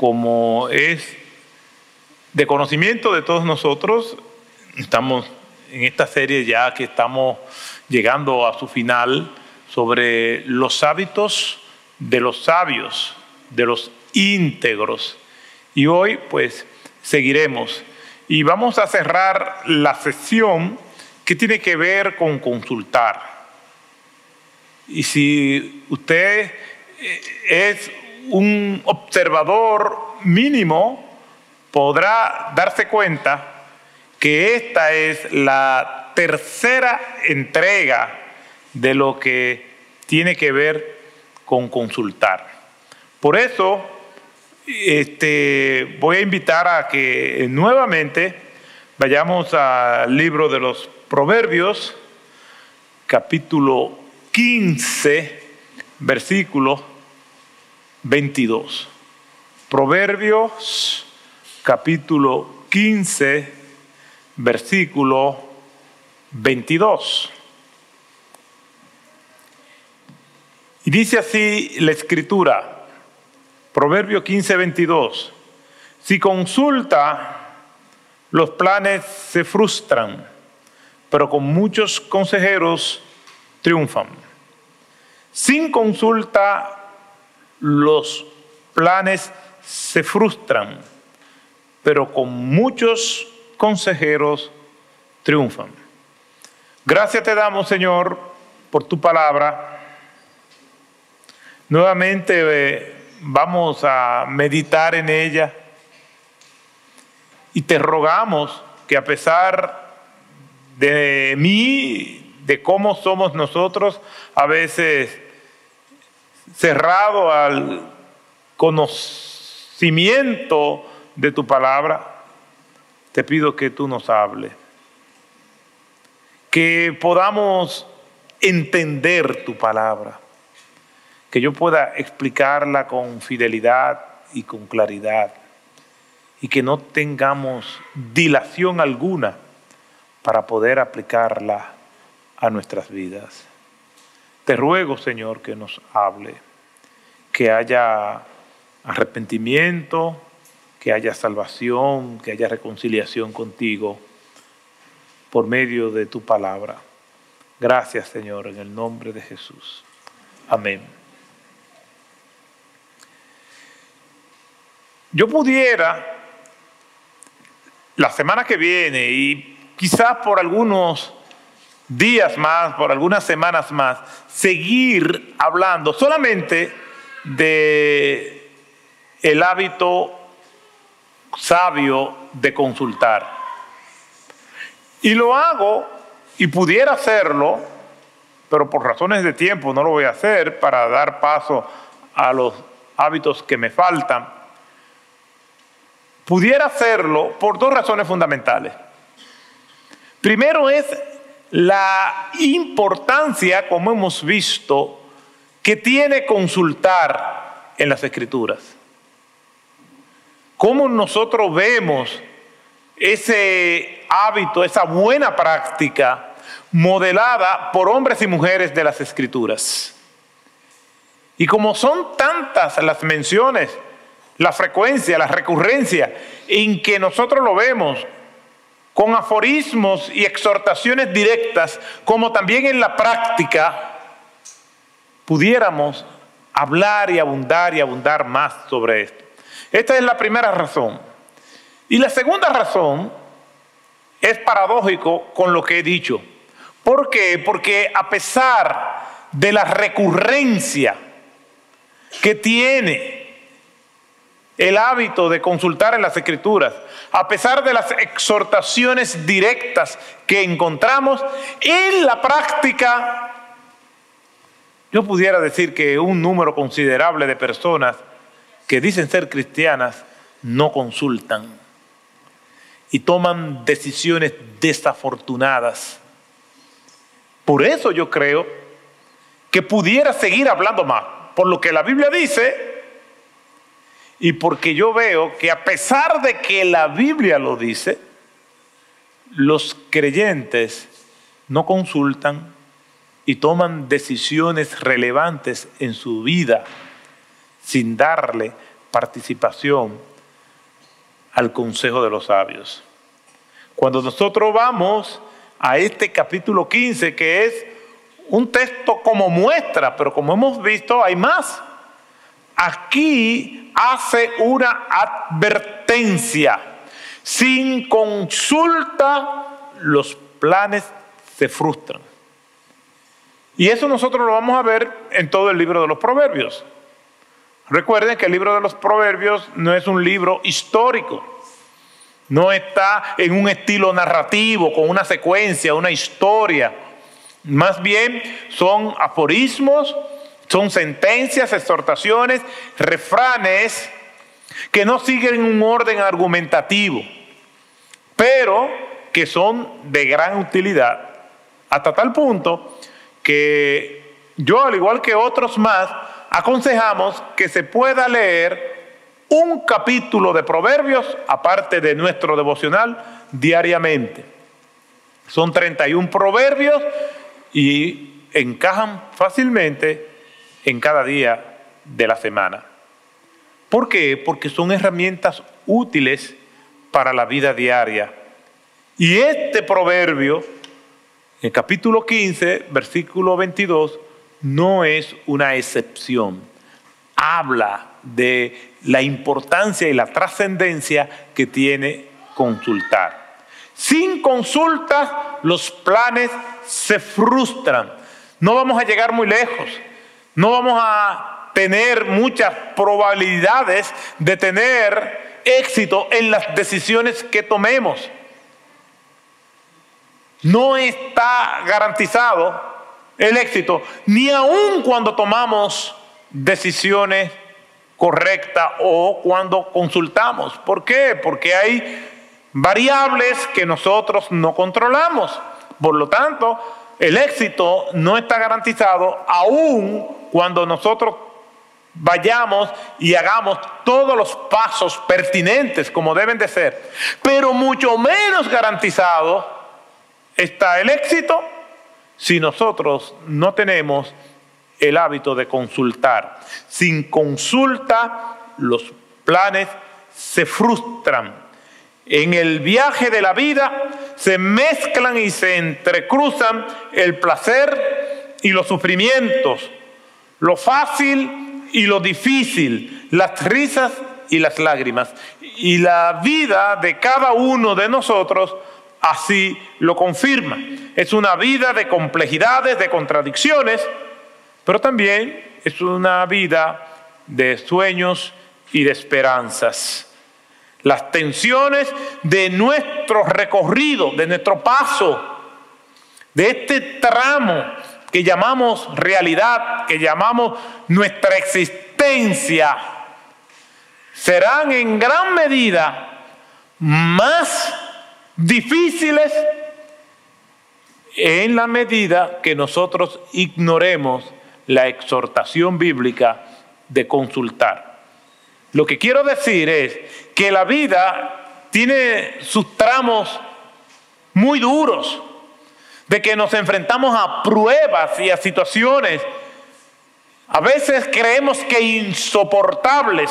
como es de conocimiento de todos nosotros, estamos en esta serie ya que estamos llegando a su final sobre los hábitos de los sabios, de los íntegros. Y hoy pues seguiremos y vamos a cerrar la sesión que tiene que ver con consultar. Y si usted eh, es un observador mínimo, podrá darse cuenta que esta es la tercera entrega de lo que tiene que ver con consultar. Por eso, este, voy a invitar a que nuevamente vayamos al libro de los Proverbios, capítulo 15, versículo 22. Proverbios, capítulo 15, versículo 22. Y dice así la escritura, Proverbio 15, 22, si consulta, los planes se frustran, pero con muchos consejeros triunfan. Sin consulta, los planes se frustran, pero con muchos consejeros triunfan. Gracias te damos, Señor, por tu palabra. Nuevamente eh, vamos a meditar en ella y te rogamos que a pesar de mí, de cómo somos nosotros, a veces cerrado al conocimiento de tu palabra, te pido que tú nos hables, que podamos entender tu palabra. Que yo pueda explicarla con fidelidad y con claridad. Y que no tengamos dilación alguna para poder aplicarla a nuestras vidas. Te ruego, Señor, que nos hable, que haya arrepentimiento, que haya salvación, que haya reconciliación contigo por medio de tu palabra. Gracias, Señor, en el nombre de Jesús. Amén. Yo pudiera, la semana que viene y quizás por algunos días más, por algunas semanas más, seguir hablando solamente de el hábito sabio de consultar. Y lo hago y pudiera hacerlo, pero por razones de tiempo no lo voy a hacer para dar paso a los hábitos que me faltan pudiera hacerlo por dos razones fundamentales. Primero es la importancia, como hemos visto, que tiene consultar en las escrituras. Cómo nosotros vemos ese hábito, esa buena práctica modelada por hombres y mujeres de las escrituras. Y como son tantas las menciones la frecuencia, la recurrencia en que nosotros lo vemos con aforismos y exhortaciones directas, como también en la práctica, pudiéramos hablar y abundar y abundar más sobre esto. Esta es la primera razón. Y la segunda razón es paradójico con lo que he dicho. ¿Por qué? Porque a pesar de la recurrencia que tiene el hábito de consultar en las escrituras, a pesar de las exhortaciones directas que encontramos, en la práctica, yo pudiera decir que un número considerable de personas que dicen ser cristianas no consultan y toman decisiones desafortunadas. Por eso yo creo que pudiera seguir hablando más, por lo que la Biblia dice, y porque yo veo que a pesar de que la Biblia lo dice, los creyentes no consultan y toman decisiones relevantes en su vida sin darle participación al consejo de los sabios. Cuando nosotros vamos a este capítulo 15, que es un texto como muestra, pero como hemos visto, hay más. Aquí hace una advertencia. Sin consulta, los planes se frustran. Y eso nosotros lo vamos a ver en todo el libro de los proverbios. Recuerden que el libro de los proverbios no es un libro histórico. No está en un estilo narrativo, con una secuencia, una historia. Más bien son aforismos, son sentencias, exhortaciones, refranes que no siguen un orden argumentativo, pero que son de gran utilidad, hasta tal punto que yo, al igual que otros más, aconsejamos que se pueda leer un capítulo de Proverbios, aparte de nuestro devocional, diariamente. Son 31 proverbios y encajan fácilmente en cada día de la semana. ¿Por qué? Porque son herramientas útiles para la vida diaria. Y este proverbio, en capítulo 15, versículo 22, no es una excepción. Habla de la importancia y la trascendencia que tiene consultar. Sin consultas los planes se frustran. No vamos a llegar muy lejos. No vamos a tener muchas probabilidades de tener éxito en las decisiones que tomemos. No está garantizado el éxito, ni aun cuando tomamos decisiones correcta o cuando consultamos. ¿Por qué? Porque hay variables que nosotros no controlamos. Por lo tanto, el éxito no está garantizado aún cuando nosotros vayamos y hagamos todos los pasos pertinentes como deben de ser. Pero mucho menos garantizado está el éxito si nosotros no tenemos el hábito de consultar. Sin consulta, los planes se frustran. En el viaje de la vida se mezclan y se entrecruzan el placer y los sufrimientos, lo fácil y lo difícil, las risas y las lágrimas. Y la vida de cada uno de nosotros así lo confirma. Es una vida de complejidades, de contradicciones, pero también es una vida de sueños y de esperanzas. Las tensiones de nuestro recorrido, de nuestro paso, de este tramo que llamamos realidad, que llamamos nuestra existencia, serán en gran medida más difíciles en la medida que nosotros ignoremos la exhortación bíblica de consultar. Lo que quiero decir es que la vida tiene sus tramos muy duros, de que nos enfrentamos a pruebas y a situaciones, a veces creemos que insoportables,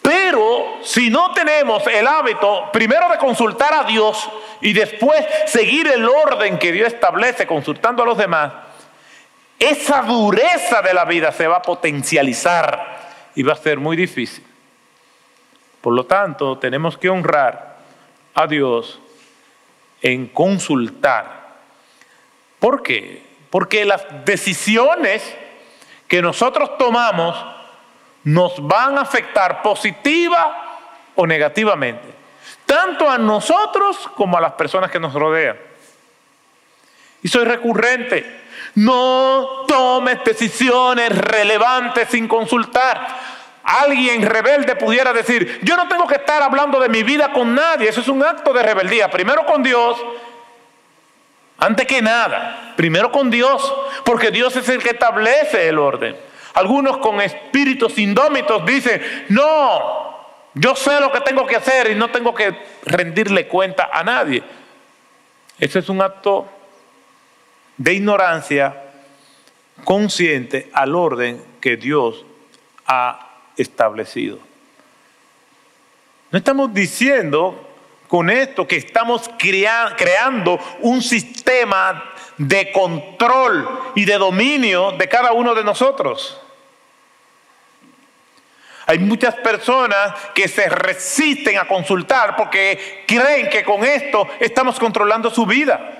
pero si no tenemos el hábito primero de consultar a Dios y después seguir el orden que Dios establece consultando a los demás, esa dureza de la vida se va a potencializar y va a ser muy difícil. Por lo tanto, tenemos que honrar a Dios en consultar. ¿Por qué? Porque las decisiones que nosotros tomamos nos van a afectar positiva o negativamente, tanto a nosotros como a las personas que nos rodean. Y soy recurrente. No tomes decisiones relevantes sin consultar. Alguien rebelde pudiera decir, yo no tengo que estar hablando de mi vida con nadie. Eso es un acto de rebeldía. Primero con Dios, antes que nada. Primero con Dios, porque Dios es el que establece el orden. Algunos con espíritus indómitos dicen, no, yo sé lo que tengo que hacer y no tengo que rendirle cuenta a nadie. Ese es un acto de ignorancia consciente al orden que Dios ha establecido. No estamos diciendo con esto que estamos creando un sistema de control y de dominio de cada uno de nosotros. Hay muchas personas que se resisten a consultar porque creen que con esto estamos controlando su vida.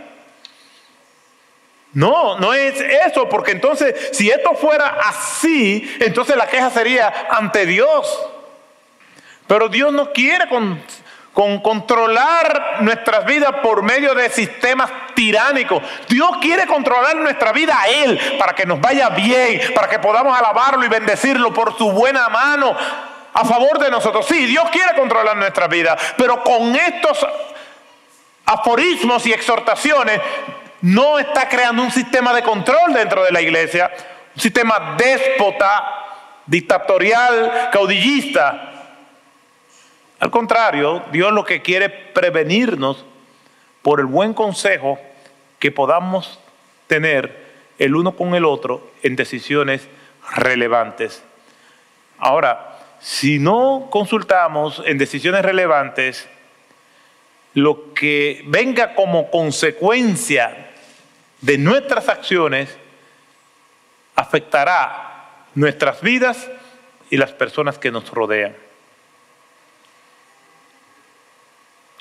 No, no es eso, porque entonces si esto fuera así, entonces la queja sería ante Dios. Pero Dios no quiere con, con controlar nuestras vidas por medio de sistemas tiránicos. Dios quiere controlar nuestra vida a Él para que nos vaya bien, para que podamos alabarlo y bendecirlo por su buena mano a favor de nosotros. Sí, Dios quiere controlar nuestra vida, pero con estos aforismos y exhortaciones no está creando un sistema de control dentro de la iglesia, un sistema déspota, dictatorial, caudillista al contrario, Dios lo que quiere prevenirnos por el buen consejo que podamos tener el uno con el otro en decisiones relevantes. Ahora, si no consultamos en decisiones relevantes, lo que venga como consecuencia de nuestras acciones afectará nuestras vidas y las personas que nos rodean.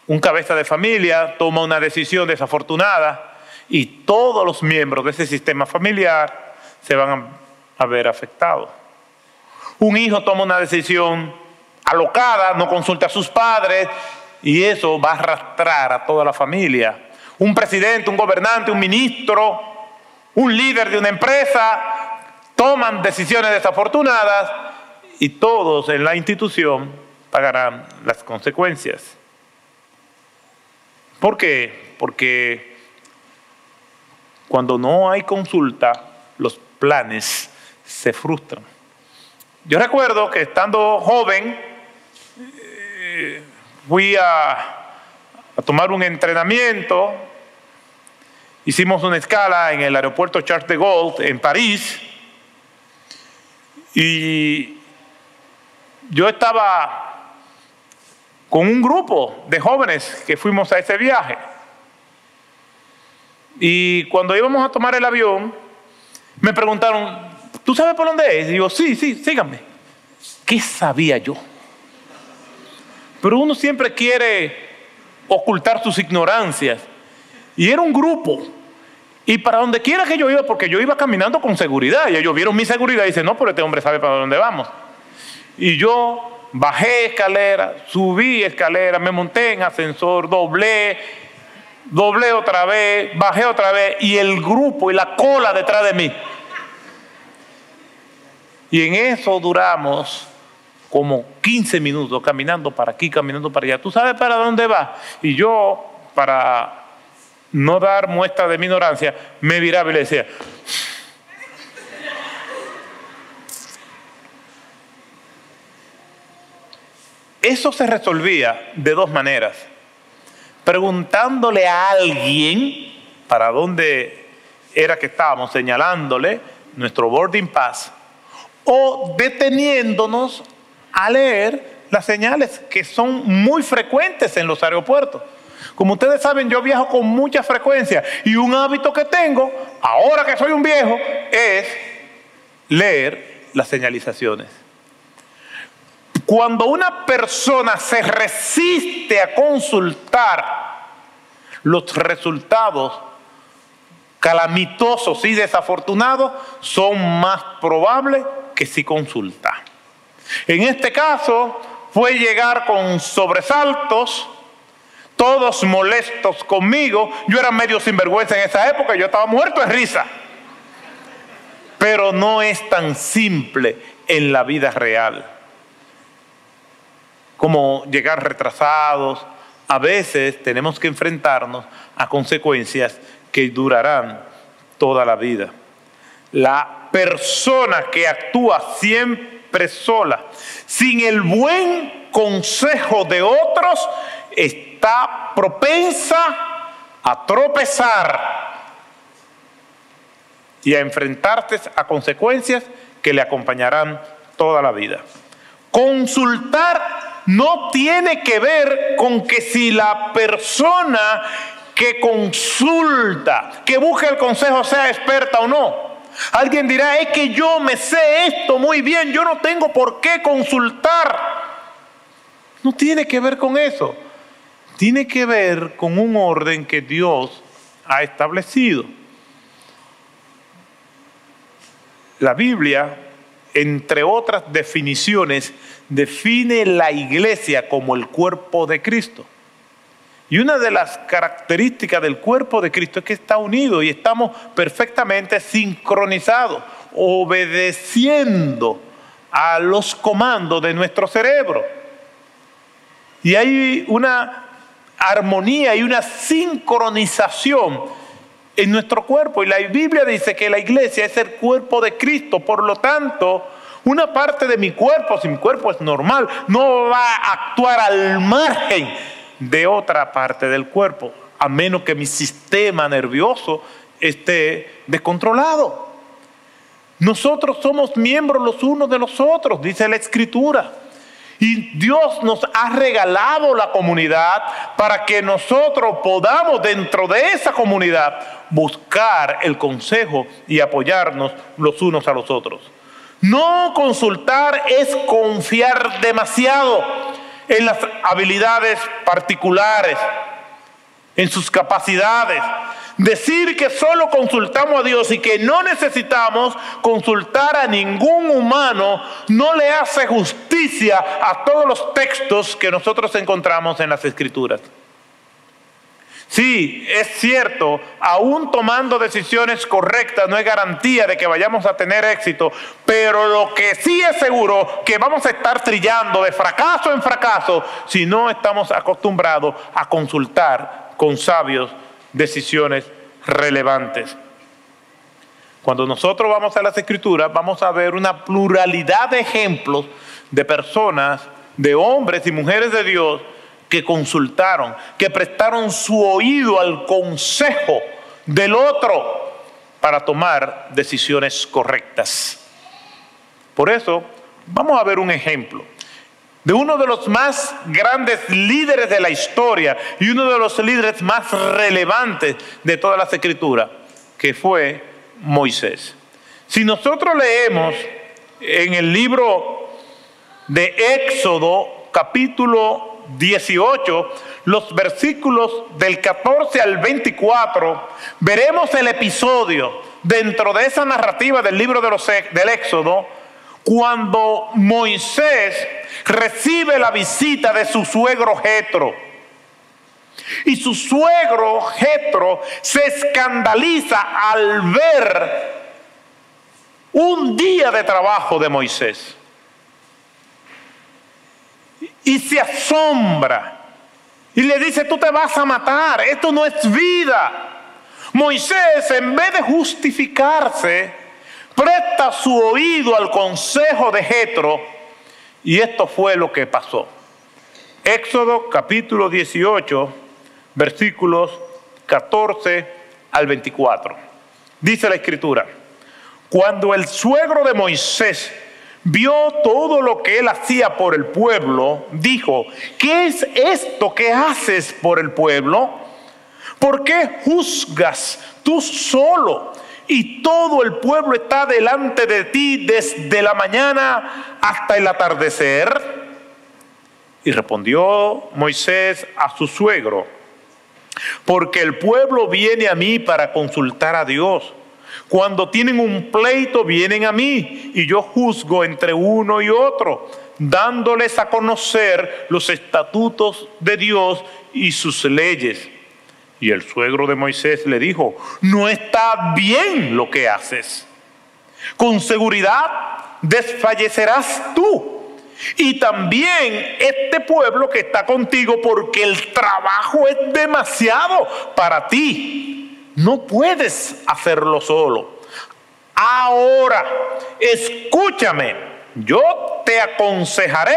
un cabeza de familia toma una decisión desafortunada y todos los miembros de ese sistema familiar se van a, ver afectados. Un hijo toma una decisión alocada, no consulta a sus padres y eso va a arrastrar a toda la familia. Un presidente, un gobernante, un ministro, un líder de una empresa toman decisiones desafortunadas y todos en la institución pagarán las consecuencias. ¿Por qué? Porque cuando no hay consulta, los planes se frustran. Yo recuerdo que estando joven, eh, fui a, a tomar un entrenamiento, hicimos una escala en el aeropuerto Charles de Gaulle en París, y yo estaba con un grupo de jóvenes que fuimos a ese viaje. Y cuando íbamos a tomar el avión, me preguntaron, ¿tú sabes por dónde es? Y yo, sí, sí, síganme. ¿Qué sabía yo? Pero uno siempre quiere ocultar sus ignorancias. Y era un grupo. Y para donde quiera que yo iba, porque yo iba caminando con seguridad, y ellos vieron mi seguridad y dicen, no, pero este hombre sabe para dónde vamos. Y yo bajé escalera, subí escalera, me monté en ascensor, doblé, doblé otra vez, bajé otra vez y el grupo y la cola detrás de mí. Y en eso duramos como 15 minutos caminando para aquí, caminando para allá. ¿Tú sabes para dónde va? Y yo, para no dar muestra de mi ignorancia, me viraba y le decía, Eso se resolvía de dos maneras. Preguntándole a alguien para dónde era que estábamos, señalándole nuestro boarding pass, o deteniéndonos a leer las señales que son muy frecuentes en los aeropuertos. Como ustedes saben, yo viajo con mucha frecuencia y un hábito que tengo, ahora que soy un viejo, es leer las señalizaciones. Cuando una persona se resiste a consultar los resultados calamitosos y desafortunados, son más probables que si consulta. En este caso fue llegar con sobresaltos, todos molestos conmigo. Yo era medio sinvergüenza en esa época, yo estaba muerto de risa. Pero no es tan simple en la vida real como llegar retrasados. A veces tenemos que enfrentarnos a consecuencias que durarán toda la vida. La persona que actúa siempre sola, sin el buen consejo de otros, está propensa a tropezar y a enfrentarse a consecuencias que le acompañarán toda la vida. Consultar no tiene que ver con que si la persona que consulta, que busca el consejo, sea experta o no. Alguien dirá, es que yo me sé esto muy bien, yo no tengo por qué consultar. No tiene que ver con eso. Tiene que ver con un orden que Dios ha establecido. La Biblia, entre otras definiciones, define la iglesia como el cuerpo de Cristo. Y una de las características del cuerpo de Cristo es que está unido y estamos perfectamente sincronizados, obedeciendo a los comandos de nuestro cerebro. Y hay una armonía y una sincronización en nuestro cuerpo. Y la Biblia dice que la iglesia es el cuerpo de Cristo. Por lo tanto, una parte de mi cuerpo, si mi cuerpo es normal, no va a actuar al margen de otra parte del cuerpo, a menos que mi sistema nervioso esté descontrolado. Nosotros somos miembros los unos de los otros, dice la escritura. Y Dios nos ha regalado la comunidad para que nosotros podamos dentro de esa comunidad buscar el consejo y apoyarnos los unos a los otros. No consultar es confiar demasiado en las habilidades particulares, en sus capacidades. Decir que solo consultamos a Dios y que no necesitamos consultar a ningún humano no le hace justicia a todos los textos que nosotros encontramos en las escrituras. Sí, es cierto, aún tomando decisiones correctas no es garantía de que vayamos a tener éxito, pero lo que sí es seguro que vamos a estar trillando de fracaso en fracaso si no estamos acostumbrados a consultar con sabios decisiones relevantes. Cuando nosotros vamos a las escrituras vamos a ver una pluralidad de ejemplos de personas, de hombres y mujeres de Dios que consultaron, que prestaron su oído al consejo del otro para tomar decisiones correctas. Por eso, vamos a ver un ejemplo de uno de los más grandes líderes de la historia y uno de los líderes más relevantes de todas las escrituras, que fue Moisés. Si nosotros leemos en el libro de Éxodo, capítulo 18, los versículos del 14 al 24, veremos el episodio dentro de esa narrativa del libro de los, del Éxodo, cuando Moisés recibe la visita de su suegro Jetro. Y su suegro Jetro se escandaliza al ver un día de trabajo de Moisés y se asombra y le dice, tú te vas a matar, esto no es vida. Moisés, en vez de justificarse, presta su oído al consejo de Jetro y esto fue lo que pasó. Éxodo capítulo 18, versículos 14 al 24. Dice la escritura, cuando el suegro de Moisés vio todo lo que él hacía por el pueblo, dijo, ¿qué es esto que haces por el pueblo? ¿Por qué juzgas tú solo y todo el pueblo está delante de ti desde la mañana hasta el atardecer? Y respondió Moisés a su suegro, porque el pueblo viene a mí para consultar a Dios cuando tienen un pleito, vienen a mí y yo juzgo entre uno y otro, dándoles a conocer los estatutos de Dios y sus leyes. Y el suegro de Moisés le dijo, no está bien lo que haces. Con seguridad desfallecerás tú y también este pueblo que está contigo porque el trabajo es demasiado para ti no puedes hacerlo solo. Ahora, escúchame, yo te aconsejaré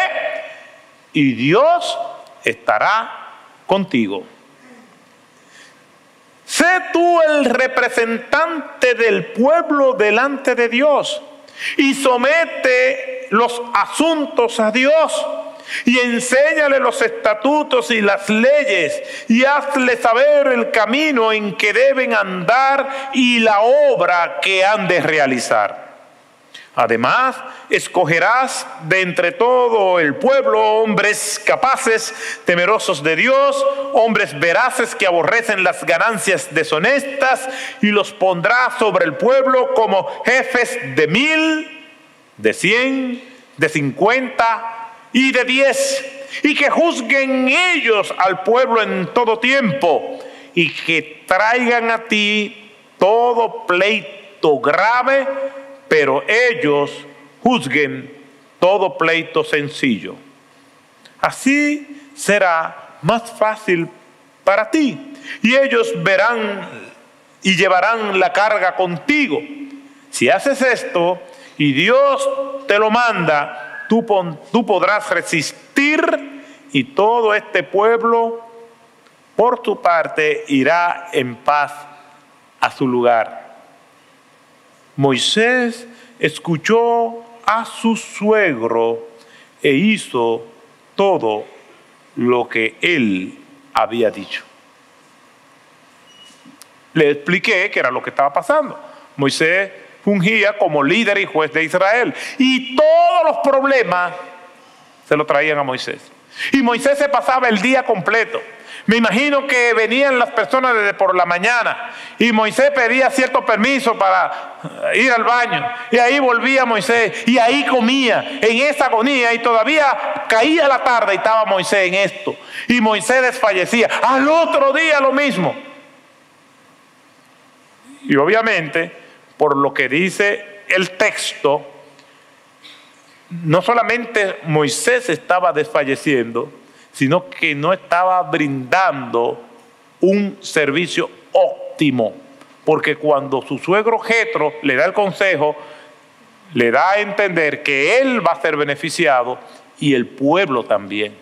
y Dios estará contigo. Sé tú el representante del pueblo delante de Dios y somete los asuntos a Dios y enséñale los estatutos y las leyes y hazle saber el camino en que deben andar y la obra que han de realizar. Además, escogerás de entre todo el pueblo hombres capaces, temerosos de Dios, hombres veraces que aborrecen las ganancias deshonestas, y los pondrás sobre el pueblo como jefes de mil, de cien, de cincuenta y de diez, y que juzguen ellos al pueblo en todo tiempo, y que traigan a ti todo pleito grave pero ellos juzguen todo pleito sencillo. Así será más fácil para ti y ellos verán y llevarán la carga contigo. Si haces esto y Dios te lo manda, tú, podrás resistir y todo este pueblo por tu parte irá en paz a su lugar. Moisés escuchó a su suegro e hizo todo lo que él había dicho. Le expliqué que era lo que estaba pasando. Moisés fungía como líder y juez de Israel y todos los problemas se lo traían a Moisés. Y Moisés se pasaba el día completo me imagino que venían las personas desde por la mañana y Moisés pedía cierto permiso para eh, ir al baño. Y ahí volvía Moisés y ahí comía en esa agonía y todavía caía la tarde y estaba Moisés en esto. Y Moisés desfallecía. Al otro día lo mismo. Y obviamente, por lo que dice el texto, no solamente Moisés estaba desfalleciendo, sino que no estaba brindando un servicio óptimo. Porque cuando su suegro Jetro le da el consejo, le da a entender que él va a ser beneficiado y el pueblo también.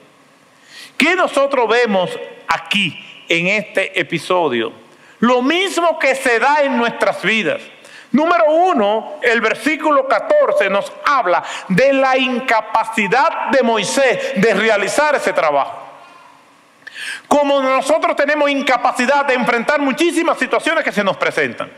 ¿Qué nosotros vemos aquí en este episodio? Lo mismo que se da en nuestras vidas. Número uno, el versículo 14 nos habla de la incapacidad de Moisés de realizar ese trabajo. Como nosotros tenemos incapacidad de enfrentar muchísimas situaciones que se nos presentan.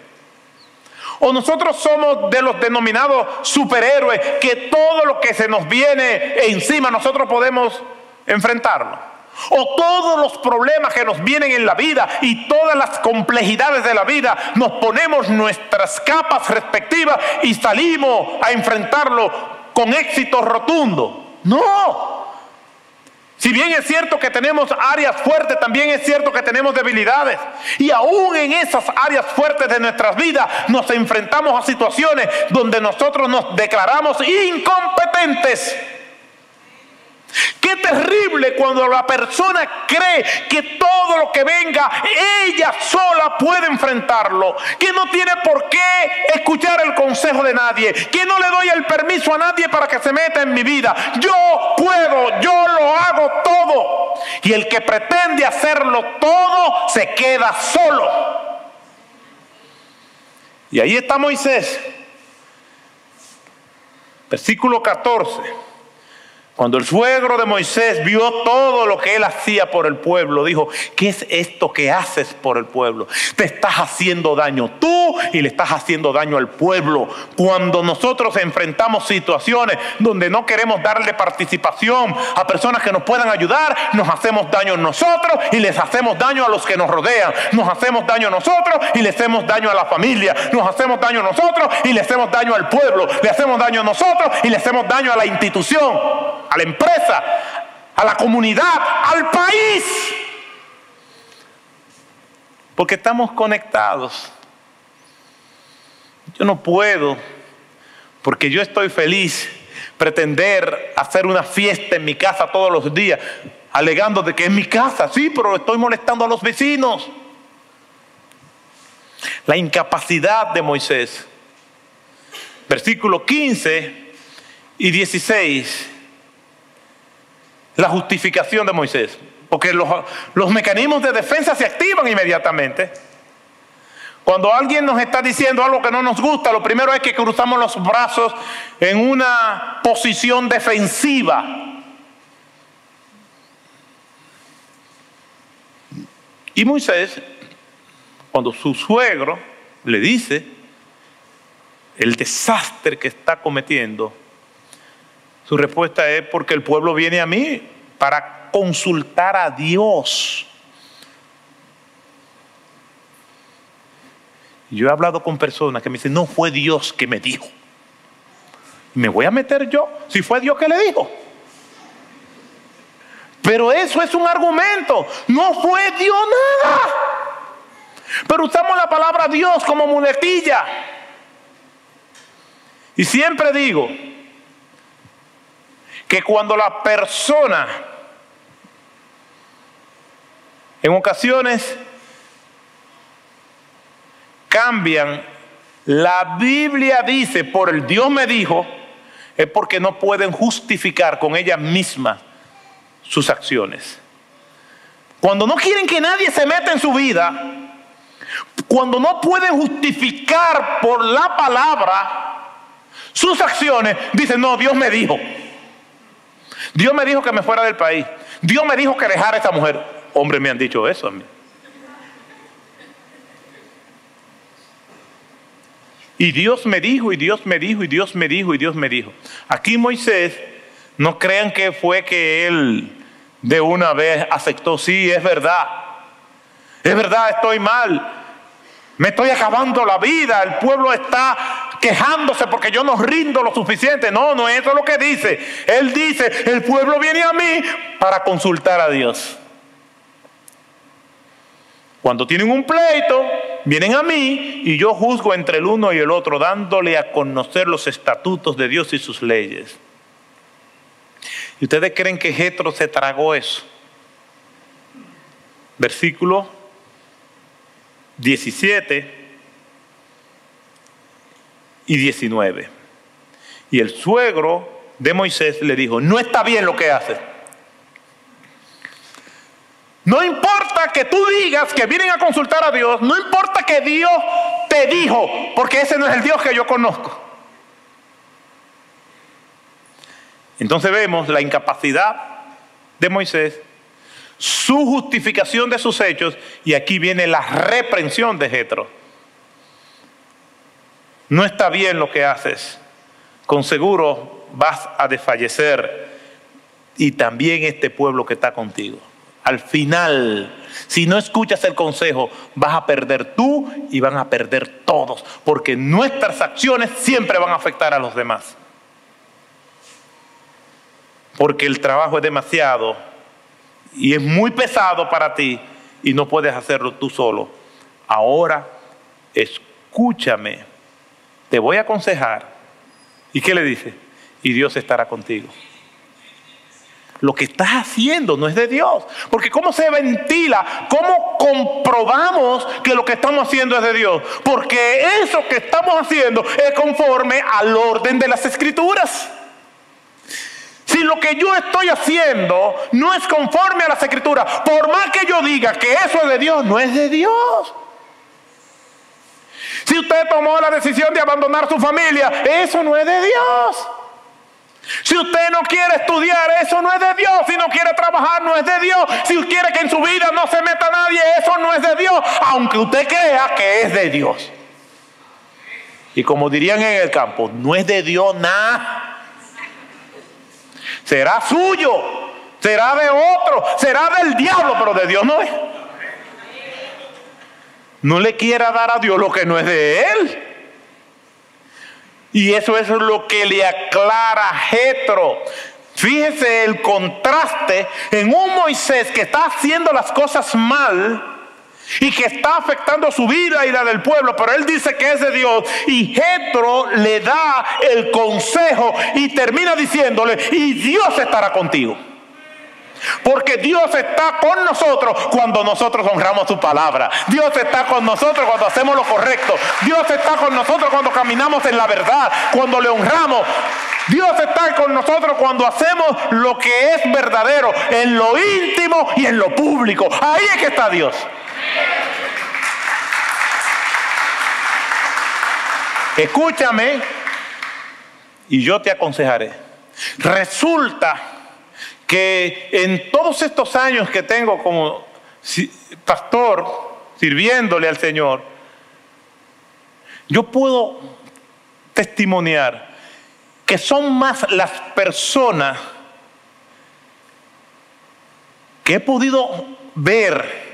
O nosotros somos de los denominados superhéroes que todo lo que se nos viene encima nosotros podemos enfrentarlo o todos los problemas que nos vienen en la vida y todas las complejidades de la vida, nos ponemos nuestras capas respectivas y salimos a enfrentarlo con éxito rotundo. No. Si bien es cierto que tenemos áreas fuertes, también es cierto que tenemos debilidades. Y aún en esas áreas fuertes de nuestras vidas nos enfrentamos a situaciones donde nosotros nos declaramos incompetentes. Qué terrible cuando la persona cree que todo lo que venga, ella sola puede enfrentarlo. Que no tiene por qué escuchar el consejo de nadie. Que no le doy el permiso a nadie para que se meta en mi vida. Yo puedo, yo lo hago todo. Y el que pretende hacerlo todo se queda solo. Y ahí está Moisés. Versículo 14. Cuando el suegro de Moisés vio todo lo que él hacía por el pueblo, dijo, ¿qué es esto que haces por el pueblo? Te estás haciendo daño tú y le estás haciendo daño al pueblo. Cuando nosotros enfrentamos situaciones donde no queremos darle participación a personas que nos puedan ayudar, nos hacemos daño nosotros y les hacemos daño a los que nos rodean. Nos hacemos daño nosotros y le hacemos daño a la familia. Nos hacemos daño nosotros y le hacemos daño al pueblo. Le hacemos daño a nosotros y le hacemos daño a la institución a la empresa, a la comunidad, al país. Porque estamos conectados. Yo no puedo, porque yo estoy feliz, pretender hacer una fiesta en mi casa todos los días, alegando de que es mi casa, sí, pero estoy molestando a los vecinos. La incapacidad de Moisés. Versículo 15 y 16 la justificación de Moisés. Porque los, mecanismos de defensa se activan inmediatamente. Cuando alguien nos está diciendo algo que no nos gusta, lo primero es que cruzamos los brazos en una posición defensiva. Y Moisés, cuando su suegro le dice el desastre que está cometiendo, su respuesta es porque el pueblo viene a mí para consultar a Dios. Yo he hablado con personas que me dicen, no fue Dios que me dijo. ¿Me voy a meter yo si fue Dios que le dijo? Pero eso es un argumento. No fue Dios nada. Pero usamos la palabra Dios como muletilla. Y siempre digo que cuando la persona en ocasiones cambian, la Biblia dice, por el Dios me dijo, es porque no pueden justificar con ella misma sus acciones. Cuando no quieren que nadie se meta en su vida, cuando no pueden justificar por la palabra sus acciones, dicen, no, Dios me dijo. Dios me dijo que me fuera del país. Dios me dijo que dejara a esta mujer. Hombres me han dicho eso a mí. Y Dios me dijo, y Dios me dijo, y Dios me dijo, y Dios me dijo. Aquí Moisés, no crean que fue que él de una vez aceptó, sí, es verdad. Es verdad, estoy mal. Me estoy acabando la vida. El pueblo está quejándose porque yo no rindo lo suficiente. No, no, eso es lo que dice. Él dice, el pueblo viene a mí para consultar a Dios. Cuando tienen un pleito, vienen a mí y yo juzgo entre el uno y el otro, dándole a conocer los estatutos de Dios y sus leyes. ¿Y ustedes creen que Jetro se tragó eso? Versículo 17 y 19. Y el suegro de Moisés le dijo, no está bien lo que haces. No importa que tú digas que vienen a consultar a Dios, no importa que Dios te dijo, porque ese no es el Dios que yo conozco. Entonces vemos la incapacidad de Moisés, su justificación de sus hechos y aquí viene la reprensión de Jetro. No está bien lo que haces, con seguro vas a desfallecer y también este pueblo que está contigo. Al final, si no escuchas el consejo, vas a perder tú y van a perder todos, porque nuestras acciones siempre van a afectar a los demás. Porque el trabajo es demasiado y es muy pesado para ti y no puedes hacerlo tú solo. Ahora, escúchame, te voy a aconsejar. ¿Y qué le dice? Y Dios estará contigo lo que estás haciendo no es de Dios. Porque ¿cómo se ventila? ¿Cómo comprobamos que lo que estamos haciendo es de Dios? Porque eso que estamos haciendo es conforme al orden de las escrituras. Si lo que yo estoy haciendo no es conforme a las escrituras, por más que yo diga que eso es de Dios, no es de Dios. Si usted tomó la decisión de abandonar su familia, eso no es de Dios. Si usted no quiere estudiar, eso no es de Dios. Si no quiere trabajar, no es de Dios. Si usted quiere que en su vida no se meta nadie, eso no es de Dios. Aunque usted crea que es de Dios. Y como dirían en el campo, no es de Dios nada. Será suyo, será de otro, será del diablo, pero de Dios no es. No le quiera dar a Dios lo que no es de Él. Y eso es lo que le aclara Jetro. Fíjese el contraste en un Moisés que está haciendo las cosas mal y que está afectando su vida y la del pueblo, pero él dice que es de Dios y Jetro le da el consejo y termina diciéndole, "Y Dios estará contigo." Porque Dios está con nosotros cuando nosotros honramos su palabra. Dios está con nosotros cuando hacemos lo correcto. Dios está con nosotros cuando caminamos en la verdad, cuando le honramos. Dios está con nosotros cuando hacemos lo que es verdadero, en lo íntimo y en lo público. Ahí es que está Dios. escúchame y yo te aconsejaré. Resulta que en todos estos años que tengo como pastor sirviéndole al Señor, yo puedo testimoniar que son más las personas que he podido ver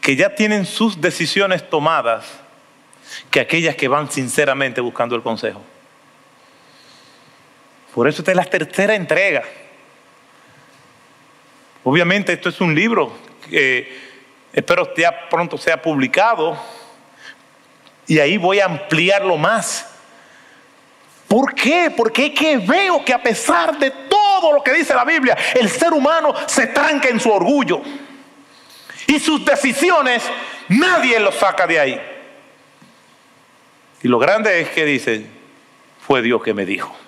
que ya tienen sus decisiones tomadas que aquellas que van sinceramente buscando el consejo. Por eso esta es la tercera entrega. Obviamente esto es un libro que espero ya pronto sea publicado y ahí voy a ampliarlo más. ¿Por qué? Porque es que veo que a pesar de todo lo que dice la Biblia, el ser humano se tranca en su orgullo. Y sus decisiones nadie lo saca de ahí. Y lo grande es que dice, fue Dios que me dijo.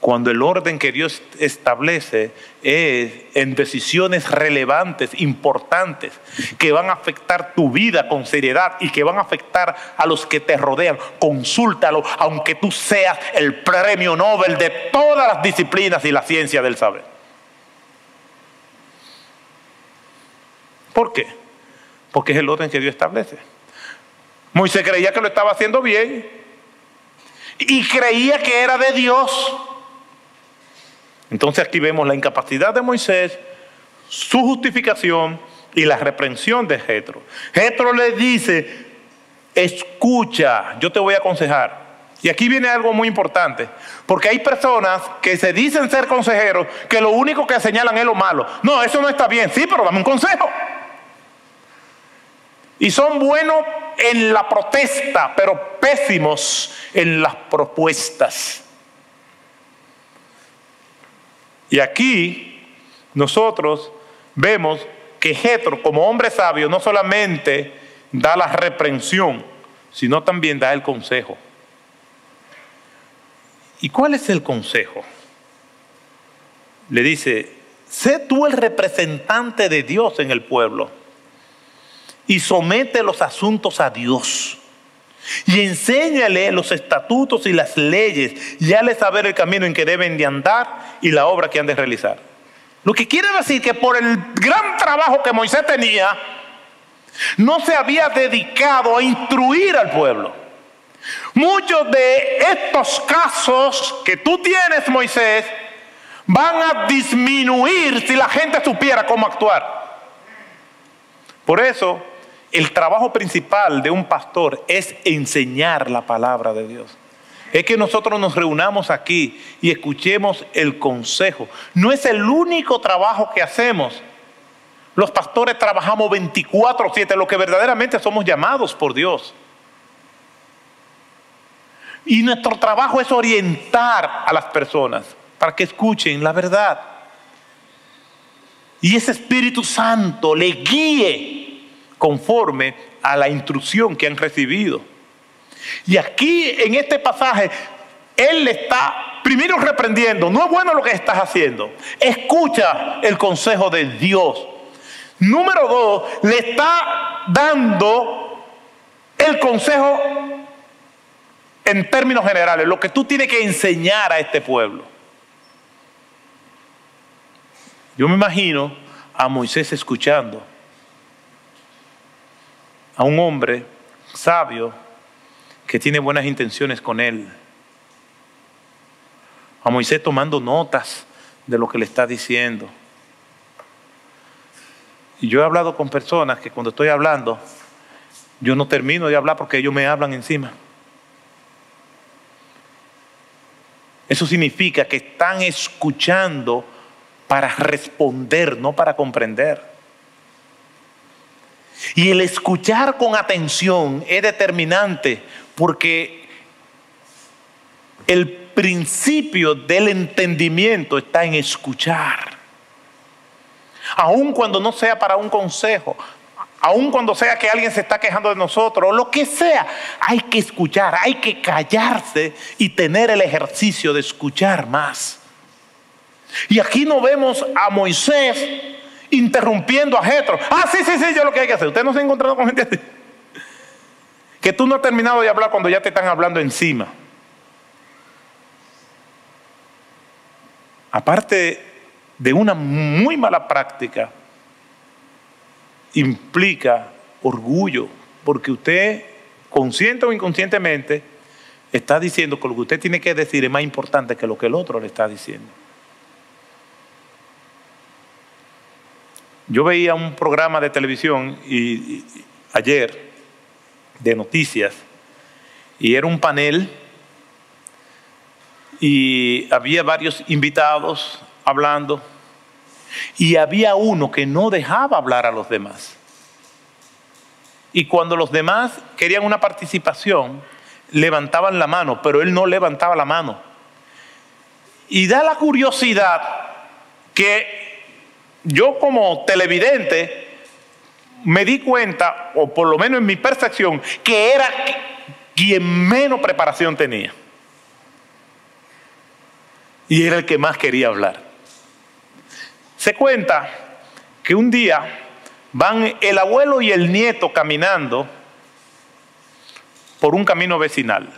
Cuando el orden que Dios establece es en decisiones relevantes, importantes, que van a afectar tu vida con seriedad y que van a afectar a los que te rodean, consúltalo, aunque tú seas el premio Nobel de todas las disciplinas y la ciencia del saber. ¿Por qué? Porque es el orden que Dios establece. Moisés creía que lo estaba haciendo bien y creía que era de Dios. Entonces aquí vemos la incapacidad de Moisés, su justificación y la reprensión de Jetro. Jetro le dice, escucha, yo te voy a aconsejar. Y aquí viene algo muy importante, porque hay personas que se dicen ser consejeros que lo único que señalan es lo malo. No, eso no está bien, sí, pero dame un consejo. Y son buenos en la protesta, pero pésimos en las propuestas. Y aquí nosotros vemos que Jetro, como hombre sabio, no solamente da la reprensión, sino también da el consejo. ¿Y cuál es el consejo? Le dice, sé tú el representante de Dios en el pueblo y somete los asuntos a Dios. Y enséñale los estatutos y las leyes y hale saber el camino en que deben de andar y la obra que han de realizar. Lo que quiere decir que por el gran trabajo que Moisés tenía, no se había dedicado a instruir al pueblo. Muchos de estos casos que tú tienes, Moisés, van a disminuir si la gente supiera cómo actuar. Por eso, el trabajo principal de un pastor es enseñar la palabra de Dios. Es que nosotros nos reunamos aquí y escuchemos el consejo. No es el único trabajo que hacemos. Los pastores trabajamos 24/7, lo que verdaderamente somos llamados por Dios. Y nuestro trabajo es orientar a las personas para que escuchen la verdad. Y ese Espíritu Santo le guíe conforme a la instrucción que han recibido. Y aquí en este pasaje, Él le está primero reprendiendo, no es bueno lo que estás haciendo, escucha el consejo de Dios. Número dos, le está dando el consejo en términos generales, lo que tú tienes que enseñar a este pueblo. Yo me imagino a Moisés escuchando a un hombre sabio que tiene buenas intenciones con él. A Moisés tomando notas de lo que le está diciendo. Y yo he hablado con personas que cuando estoy hablando, yo no termino de hablar porque ellos me hablan encima. Eso significa que están escuchando para responder, no para comprender. Y el escuchar con atención es determinante porque el principio del entendimiento está en escuchar. Aun cuando no sea para un consejo, aun cuando sea que alguien se está quejando de nosotros, o lo que sea, hay que escuchar, hay que callarse y tener el ejercicio de escuchar más. Y aquí no vemos a Moisés interrumpiendo a Jetro. Ah, sí, sí, sí, yo lo que hay que hacer. Usted no se ha encontrado con gente así. que tú no has terminado de hablar cuando ya te están hablando encima. Aparte de una muy mala práctica, implica orgullo, porque usted, consciente o inconscientemente, está diciendo que lo que usted tiene que decir es más importante que lo que el otro le está diciendo. Yo veía un programa de televisión y, ayer de noticias y era un panel y había varios invitados hablando y había uno que no dejaba hablar a los demás. Y cuando los demás querían una participación, levantaban la mano, pero él no levantaba la mano. Y da la curiosidad que yo como televidente me di cuenta, o por lo menos en mi percepción, que era quien menos preparación tenía. Y era el que más quería hablar. Se cuenta que un día van el abuelo y el nieto caminando por un camino vecinal,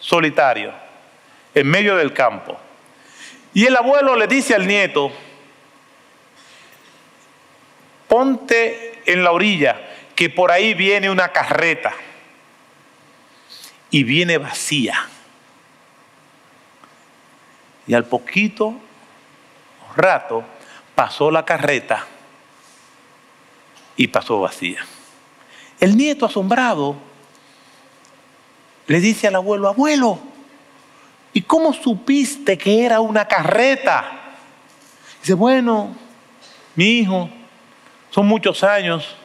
solitario, en medio del campo. Y el abuelo le dice al nieto, ponte en la orilla, que por ahí viene una carreta y viene vacía. Y al poquito rato pasó la carreta y pasó vacía. El nieto asombrado le dice al abuelo, abuelo, ¿y cómo supiste que era una carreta? Dice, bueno, mi hijo, son muchos años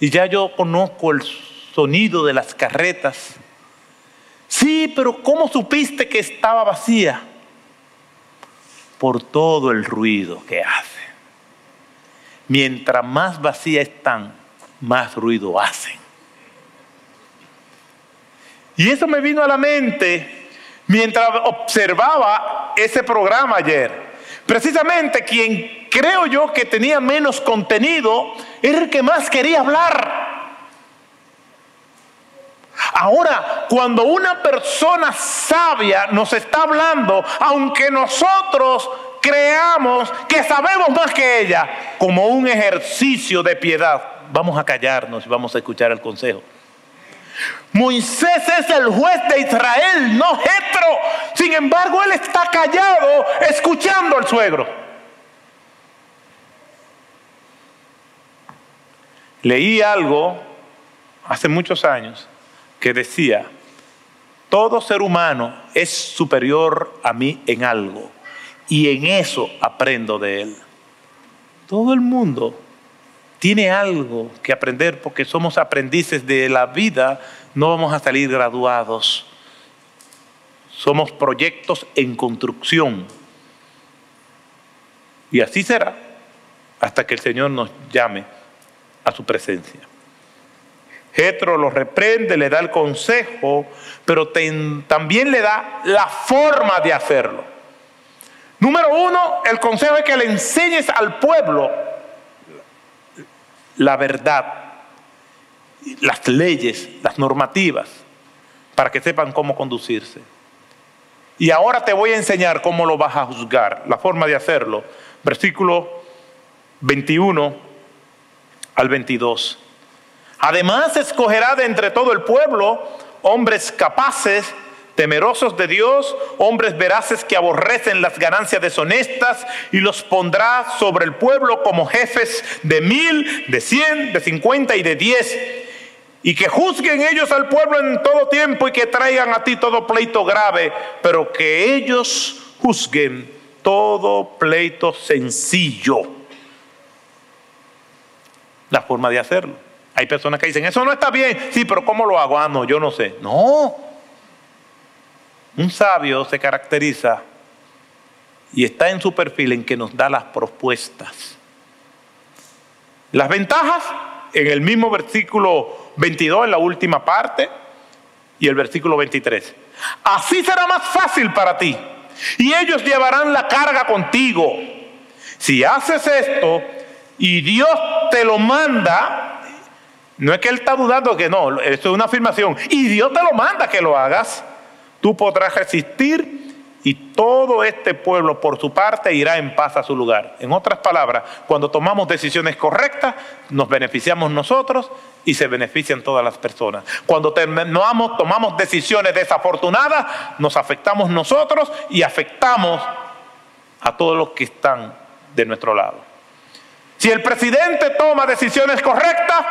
y ya yo conozco el sonido de las carretas. Sí, pero ¿cómo supiste que estaba vacía? Por todo el ruido que hace. Mientras más vacía están, más ruido hacen. Y eso me vino a la mente mientras observaba ese programa ayer. Precisamente quien creo yo que tenía menos contenido era el que más quería hablar. Ahora, cuando una persona sabia nos está hablando, aunque nosotros creamos que sabemos más que ella, como un ejercicio de piedad, vamos a callarnos y vamos a escuchar el consejo. Moisés es el juez de Israel, no Jetro. Sin embargo, él está callado escuchando al suegro. Leí algo hace muchos años que decía, todo ser humano es superior a mí en algo y en eso aprendo de él. Todo el mundo tiene algo que aprender porque somos aprendices de la vida, no vamos a salir graduados. Somos proyectos en construcción. Y así será hasta que el Señor nos llame a su presencia. Jetro lo reprende, le da el consejo, pero también le da la forma de hacerlo. Número uno, el consejo es que le enseñes al pueblo la verdad, las leyes, las normativas, para que sepan cómo conducirse. Y ahora te voy a enseñar cómo lo vas a juzgar, la forma de hacerlo. Versículo 21 al 22. Además escogerá de entre todo el pueblo hombres capaces temerosos de Dios, hombres veraces que aborrecen las ganancias deshonestas, y los pondrá sobre el pueblo como jefes de mil, de cien, de cincuenta y de diez, y que juzguen ellos al pueblo en todo tiempo y que traigan a ti todo pleito grave, pero que ellos juzguen todo pleito sencillo. La forma de hacerlo. Hay personas que dicen, eso no está bien, sí, pero ¿cómo lo hago? Ah, no, yo no sé. No, un sabio se caracteriza y está en su perfil en que nos da las propuestas. Las ventajas en el mismo versículo 22, en la última parte, y el versículo 23. Así será más fácil para ti y ellos llevarán la carga contigo. Si haces esto y Dios te lo manda No es que él está dudando que no, esto es una afirmación. Y Dios te lo manda que lo hagas. Tú podrás resistir y todo este pueblo por su parte irá en paz a su lugar. En otras palabras, cuando tomamos decisiones correctas, nos beneficiamos nosotros y se benefician todas las personas. Cuando tomamos, tomamos decisiones desafortunadas, nos afectamos nosotros y afectamos a todos los que están de nuestro lado. Si el presidente toma decisiones correctas,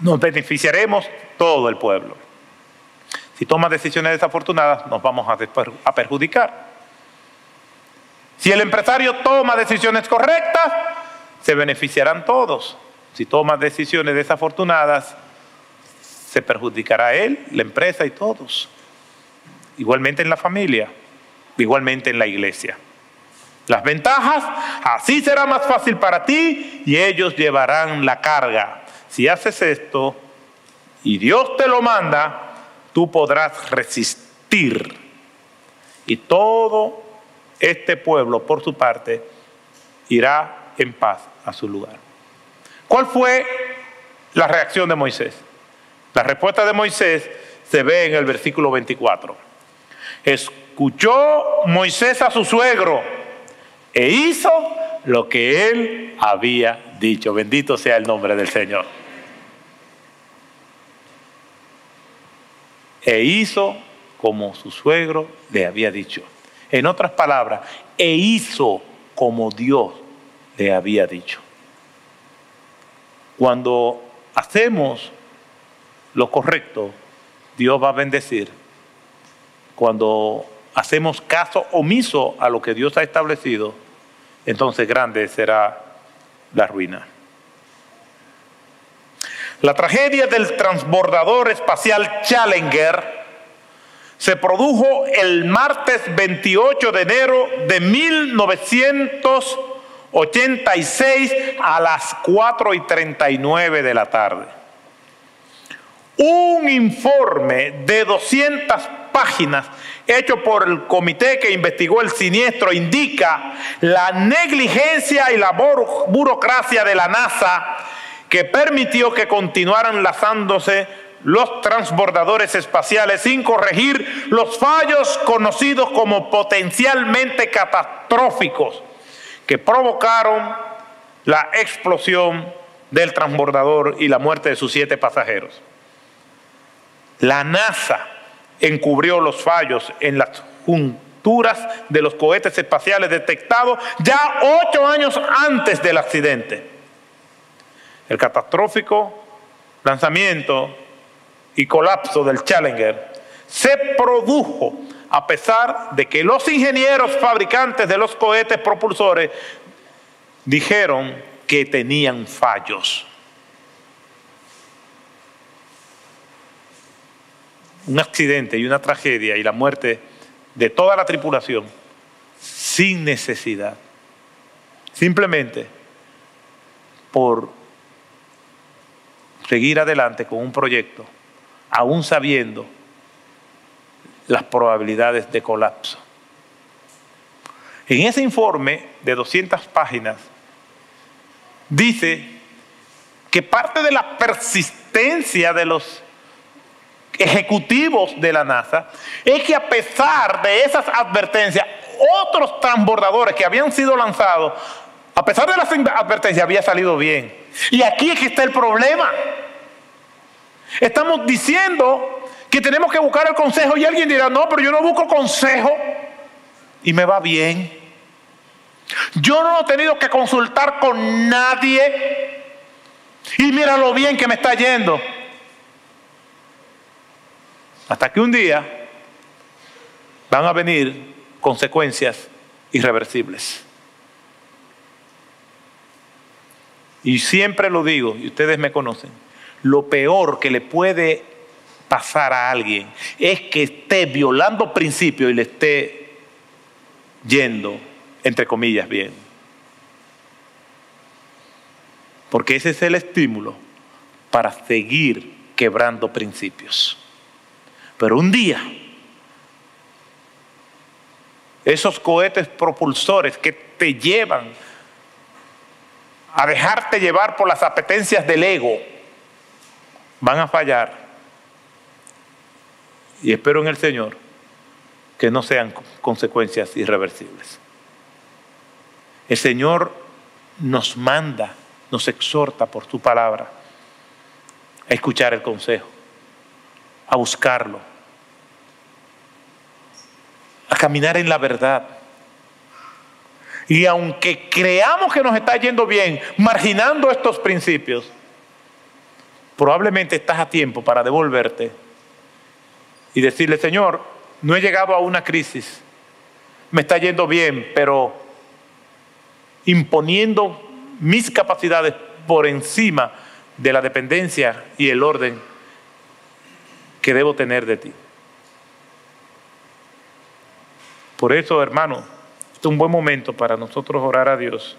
nos beneficiaremos todo el pueblo. Si toma decisiones desafortunadas, nos vamos a perjudicar. Si el empresario toma decisiones correctas, se beneficiarán todos. Si toma decisiones desafortunadas, se perjudicará él, la empresa y todos. Igualmente en la familia, igualmente en la iglesia. Las ventajas, así será más fácil para ti y ellos llevarán la carga. Si haces esto y Dios te lo manda, tú podrás resistir. Y todo este pueblo, por su parte, irá en paz a su lugar. ¿Cuál fue la reacción de Moisés? La respuesta de Moisés se ve en el versículo 24. Escuchó Moisés a su suegro e hizo lo que él había dicho. Bendito sea el nombre del Señor. E hizo como su suegro le había dicho. En otras palabras, e hizo como Dios le había dicho. Cuando hacemos lo correcto, Dios va a bendecir. Cuando hacemos caso omiso a lo que Dios ha establecido, entonces grande será la ruina. La tragedia del transbordador espacial Challenger se produjo el martes 28 de enero de 1986 a las 4 y 39 de la tarde. Un informe de 200 páginas hecho por el comité que investigó el siniestro indica la negligencia y la burocracia de la NASA que permitió que continuaran lanzándose los transbordadores espaciales sin corregir los fallos conocidos como potencialmente catastróficos que provocaron la explosión del transbordador y la muerte de sus siete pasajeros. La NASA encubrió los fallos en las junturas de los cohetes espaciales detectados ya ocho años antes del accidente. El catastrófico lanzamiento y colapso del Challenger se produjo a pesar de que los ingenieros fabricantes de los cohetes propulsores dijeron que tenían fallos. Un accidente y una tragedia y la muerte de toda la tripulación sin necesidad, simplemente por seguir adelante con un proyecto aún sabiendo las probabilidades de colapso. En ese informe de 200 páginas dice que parte de la persistencia de los ejecutivos de la NASA es que a pesar de esas advertencias, otros transbordadores que habían sido lanzados, a pesar de las advertencias, había salido bien. Y aquí es que está el problema. Estamos diciendo que tenemos que buscar el consejo y alguien dirá, no, pero yo no busco consejo y me va bien. Yo no he tenido que consultar con nadie y mira lo bien que me está yendo. Hasta que un día van a venir consecuencias irreversibles. Y siempre lo digo, y ustedes me conocen lo peor que le puede pasar a alguien es que esté violando principios y le esté yendo, entre comillas, bien. Porque ese es el estímulo para seguir quebrando principios. Pero un día, esos cohetes propulsores que te llevan a dejarte llevar por las apetencias del ego, van a fallar y espero en el Señor que no sean consecuencias irreversibles. El Señor nos manda, nos exhorta por su palabra a escuchar el consejo, a buscarlo, a caminar en la verdad. Y aunque creamos que nos está yendo bien, marginando estos principios, probablemente estás a tiempo para devolverte y decirle, Señor, no he llegado a una crisis, me está yendo bien, pero imponiendo mis capacidades por encima de la dependencia y el orden que debo tener de ti. Por eso, hermano, este es un buen momento para nosotros orar a Dios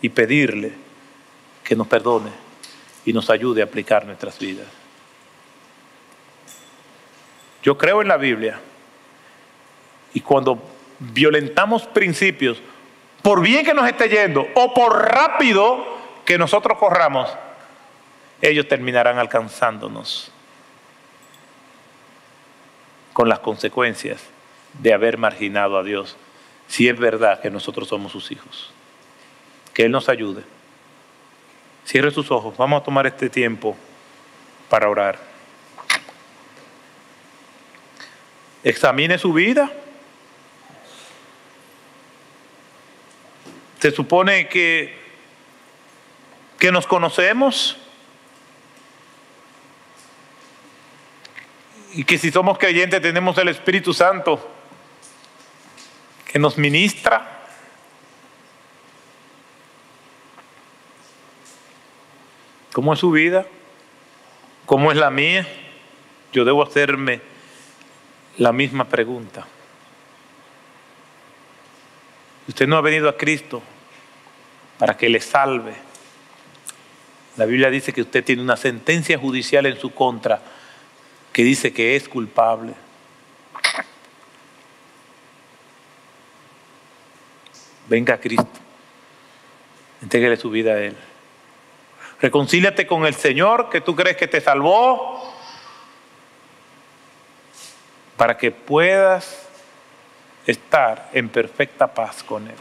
y pedirle que nos perdone y nos ayude a aplicar nuestras vidas. Yo creo en la Biblia y cuando violentamos principios, por bien que nos esté yendo o por rápido que nosotros corramos, ellos terminarán alcanzándonos con las consecuencias de haber marginado a Dios, si es verdad que nosotros somos sus hijos. Que Él nos ayude. Cierre sus ojos, vamos a tomar este tiempo para orar. Examine su vida. Se supone que, que nos conocemos y que si somos creyentes tenemos el Espíritu Santo nos ministra. ¿Cómo es su vida? ¿Cómo es la mía? Yo debo hacerme la misma pregunta. Usted no ha venido a Cristo para que le salve. La Biblia dice que usted tiene una sentencia judicial en su contra que dice que es culpable. Venga a Cristo. Entréguele su vida a Él. Reconcíliate con el Señor que tú crees que te salvó para que puedas estar en perfecta paz con Él.